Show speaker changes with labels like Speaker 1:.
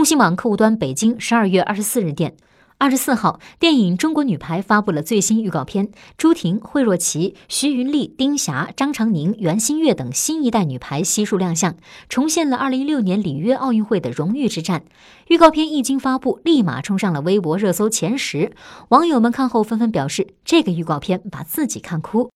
Speaker 1: 中新网客户端北京十二月二十四日电二十四号电影中国女排发布了最新预告片朱婷惠若琪徐云丽丁霞张常宁袁心玥等新一代女排悉数亮相重现了二零一六年里约奥运会的荣誉之战。预告片一经发布立马冲上了微博热搜前十网友们看后纷纷表示这个预告片把自己看哭。